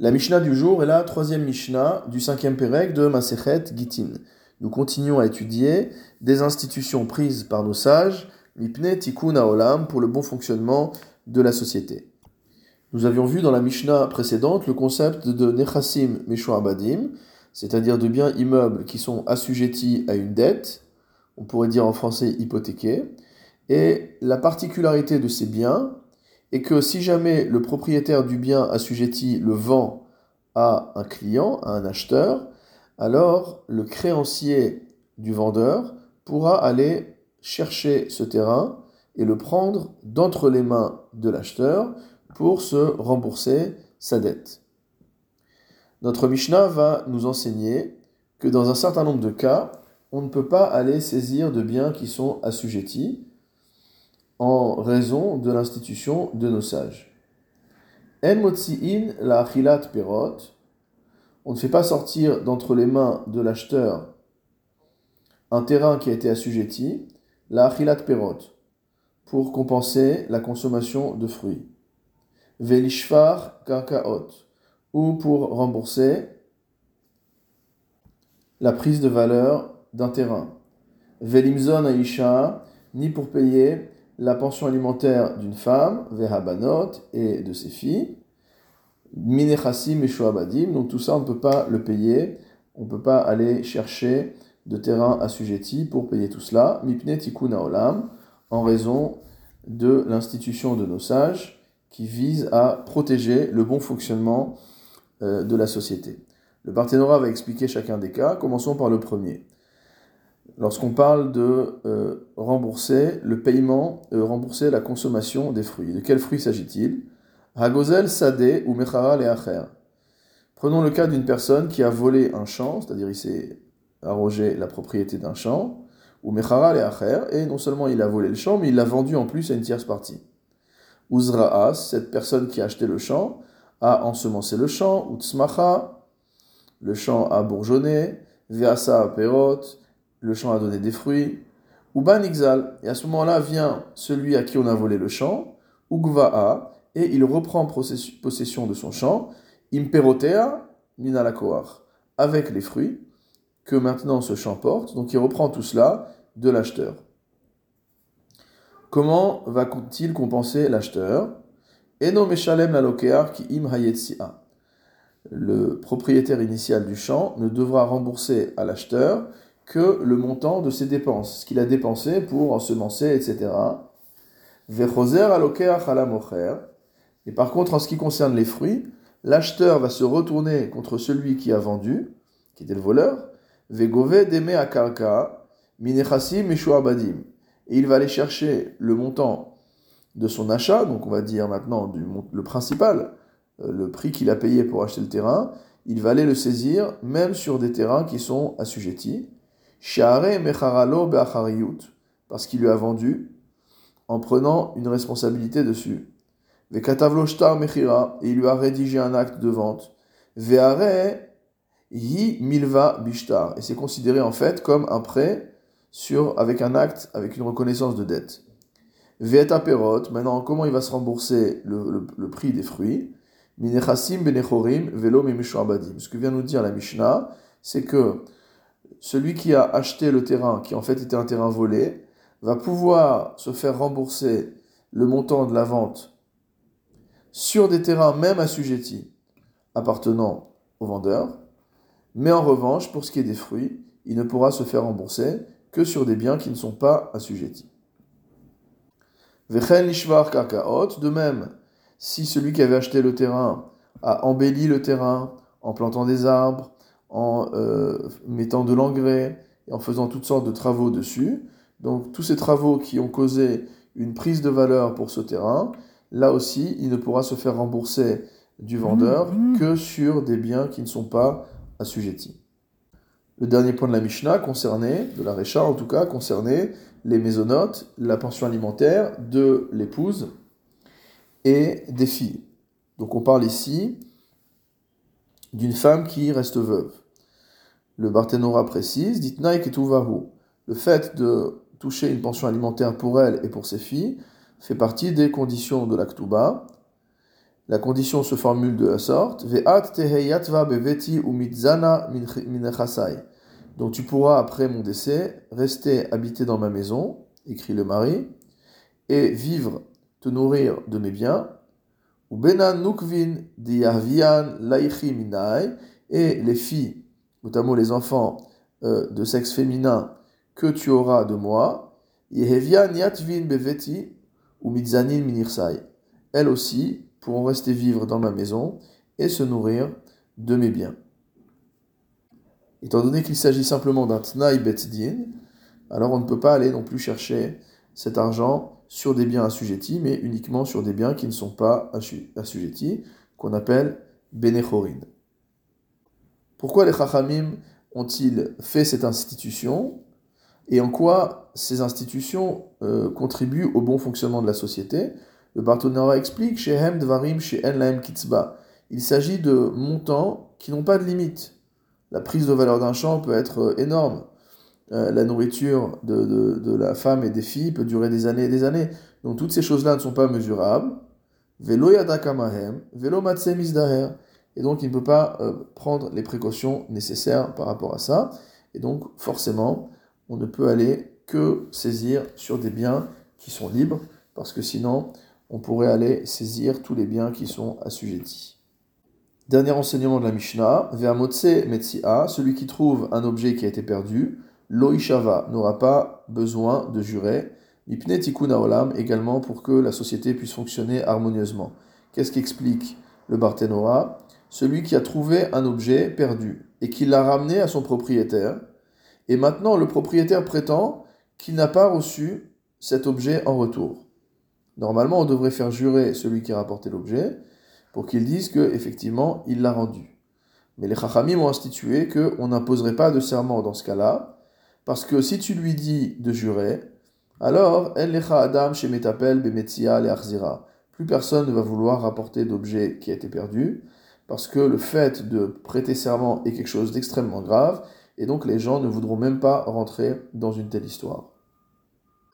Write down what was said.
La Mishnah du jour est la troisième Mishnah du cinquième Pérec de Masechet Gitin. Nous continuons à étudier des institutions prises par nos sages, Mipne Tikkun Olam, pour le bon fonctionnement de la société. Nous avions vu dans la Mishnah précédente le concept de Nechassim Abadim, c'est-à-dire de biens immeubles qui sont assujettis à une dette, on pourrait dire en français hypothéqués, et la particularité de ces biens et que si jamais le propriétaire du bien assujetti le vend à un client, à un acheteur, alors le créancier du vendeur pourra aller chercher ce terrain et le prendre d'entre les mains de l'acheteur pour se rembourser sa dette. Notre Mishnah va nous enseigner que dans un certain nombre de cas, on ne peut pas aller saisir de biens qui sont assujettis, en raison de l'institution de nos sages. En motzi'in la achilat perot, on ne fait pas sortir d'entre les mains de l'acheteur un terrain qui a été assujetti, la achilat perot, pour compenser la consommation de fruits. Velishfar karkaot, ou pour rembourser la prise de valeur d'un terrain. Velimzon aisha, ni pour payer la pension alimentaire d'une femme, Vehabanot, et de ses filles, Minechassim et Shoabadim, donc tout ça on ne peut pas le payer, on ne peut pas aller chercher de terrain assujetti pour payer tout cela, Mipne Tikkun Olam, en raison de l'institution de nos sages qui vise à protéger le bon fonctionnement euh, de la société. Le Parthénora va expliquer chacun des cas, commençons par le premier lorsqu'on parle de euh, rembourser le paiement, euh, rembourser la consommation des fruits. De quels fruits s'agit-il? Hagozel, Sadeh ou Mechara et Acher. Prenons le cas d'une personne qui a volé un champ, c'est-à-dire il s'est arrogé la propriété d'un champ, ou Mechara et Acher, et non seulement il a volé le champ, mais il l'a vendu en plus à une tierce partie. Uzraas, cette personne qui a acheté le champ, a ensemencé le champ, Utsmacha, le champ a bourgeonné, Veasa Perot, le champ a donné des fruits, ou banixal, et à ce moment-là vient celui à qui on a volé le champ, ugva'a, et il reprend possession de son champ, imperotea minalakoar, avec les fruits que maintenant ce champ porte, donc il reprend tout cela de l'acheteur. Comment va-t-il compenser l'acheteur? Eno la ki im Le propriétaire initial du champ ne devra rembourser à l'acheteur que le montant de ses dépenses, ce qu'il a dépensé pour ensemencer, etc. Et par contre, en ce qui concerne les fruits, l'acheteur va se retourner contre celui qui a vendu, qui était le voleur, Vegove deme akarka, abadim. Et il va aller chercher le montant de son achat, donc on va dire maintenant du, le principal, euh, le prix qu'il a payé pour acheter le terrain, il va aller le saisir même sur des terrains qui sont assujettis parce qu'il lui a vendu en prenant une responsabilité dessus. et il lui a rédigé un acte de vente. hi milva bishtar, et c'est considéré en fait comme un prêt sur, avec un acte, avec une reconnaissance de dette. Veeta perot, maintenant comment il va se rembourser le, prix des fruits? Minechasim benechorim velo Ce que vient nous dire la Mishnah, c'est que celui qui a acheté le terrain, qui en fait était un terrain volé, va pouvoir se faire rembourser le montant de la vente sur des terrains même assujettis appartenant au vendeur, mais en revanche, pour ce qui est des fruits, il ne pourra se faire rembourser que sur des biens qui ne sont pas assujettis. De même, si celui qui avait acheté le terrain a embelli le terrain en plantant des arbres, en euh, mettant de l'engrais et en faisant toutes sortes de travaux dessus. Donc tous ces travaux qui ont causé une prise de valeur pour ce terrain, là aussi, il ne pourra se faire rembourser du vendeur mmh, mmh. que sur des biens qui ne sont pas assujettis. Le dernier point de la Mishnah concernait, de la Récha en tout cas, concernait les maisonnotes, la pension alimentaire de l'épouse et des filles. Donc on parle ici d'une femme qui reste veuve. Le Barthénora précise, dit Le fait de toucher une pension alimentaire pour elle et pour ses filles fait partie des conditions de l'Aktuba. la condition se formule de la sorte Ve'at beveti. Donc tu pourras, après mon décès, rester habité dans ma maison, écrit le mari, et vivre, te nourrir de mes biens. Ou benan nukvin diyavian laichi minai, et les filles, notamment les enfants euh, de sexe féminin, que tu auras de moi, yehevian yatvin beveti ou mitzanin minirsai. Elles aussi pourront rester vivre dans ma maison et se nourrir de mes biens. Étant donné qu'il s'agit simplement d'un tnaï din, alors on ne peut pas aller non plus chercher cet argent sur des biens assujettis, mais uniquement sur des biens qui ne sont pas assujettis, qu'on appelle bénéchorin. Pourquoi les chachamim ont-ils fait cette institution et en quoi ces institutions euh, contribuent au bon fonctionnement de la société? Le Bartonara explique Shehem Dvarim Laem Kitzba. Il s'agit de montants qui n'ont pas de limite la prise de valeur d'un champ peut être euh, énorme. Euh, la nourriture de, la femme et des filles peut durer des années et des années. Donc toutes ces choses-là ne sont pas mesurables. Velo yadakamahem, velo Et donc il ne peut pas euh, prendre les précautions nécessaires par rapport à ça. Et donc forcément, on ne peut aller que saisir sur des biens qui sont libres, parce que sinon, on pourrait aller saisir tous les biens qui sont assujettis. Dernier enseignement de la Mishnah, Ve'amotse Metsia, celui qui trouve un objet qui a été perdu, Loishava n'aura pas besoin de jurer, Mipne Tikkun Olam également pour que la société puisse fonctionner harmonieusement. Qu'est-ce qu'explique le Barthénora? Celui qui a trouvé un objet perdu et qui l'a ramené à son propriétaire, et maintenant le propriétaire prétend qu'il n'a pas reçu cet objet en retour. Normalement, on devrait faire jurer celui qui a rapporté l'objet, pour qu'ils disent qu'effectivement, il l'a rendu. Mais les Chachamim ont institué qu'on n'imposerait pas de serment dans ce cas-là, parce que si tu lui dis de jurer, alors, Adam. Plus personne ne va vouloir rapporter d'objet qui a été perdu, parce que le fait de prêter serment est quelque chose d'extrêmement grave, et donc les gens ne voudront même pas rentrer dans une telle histoire.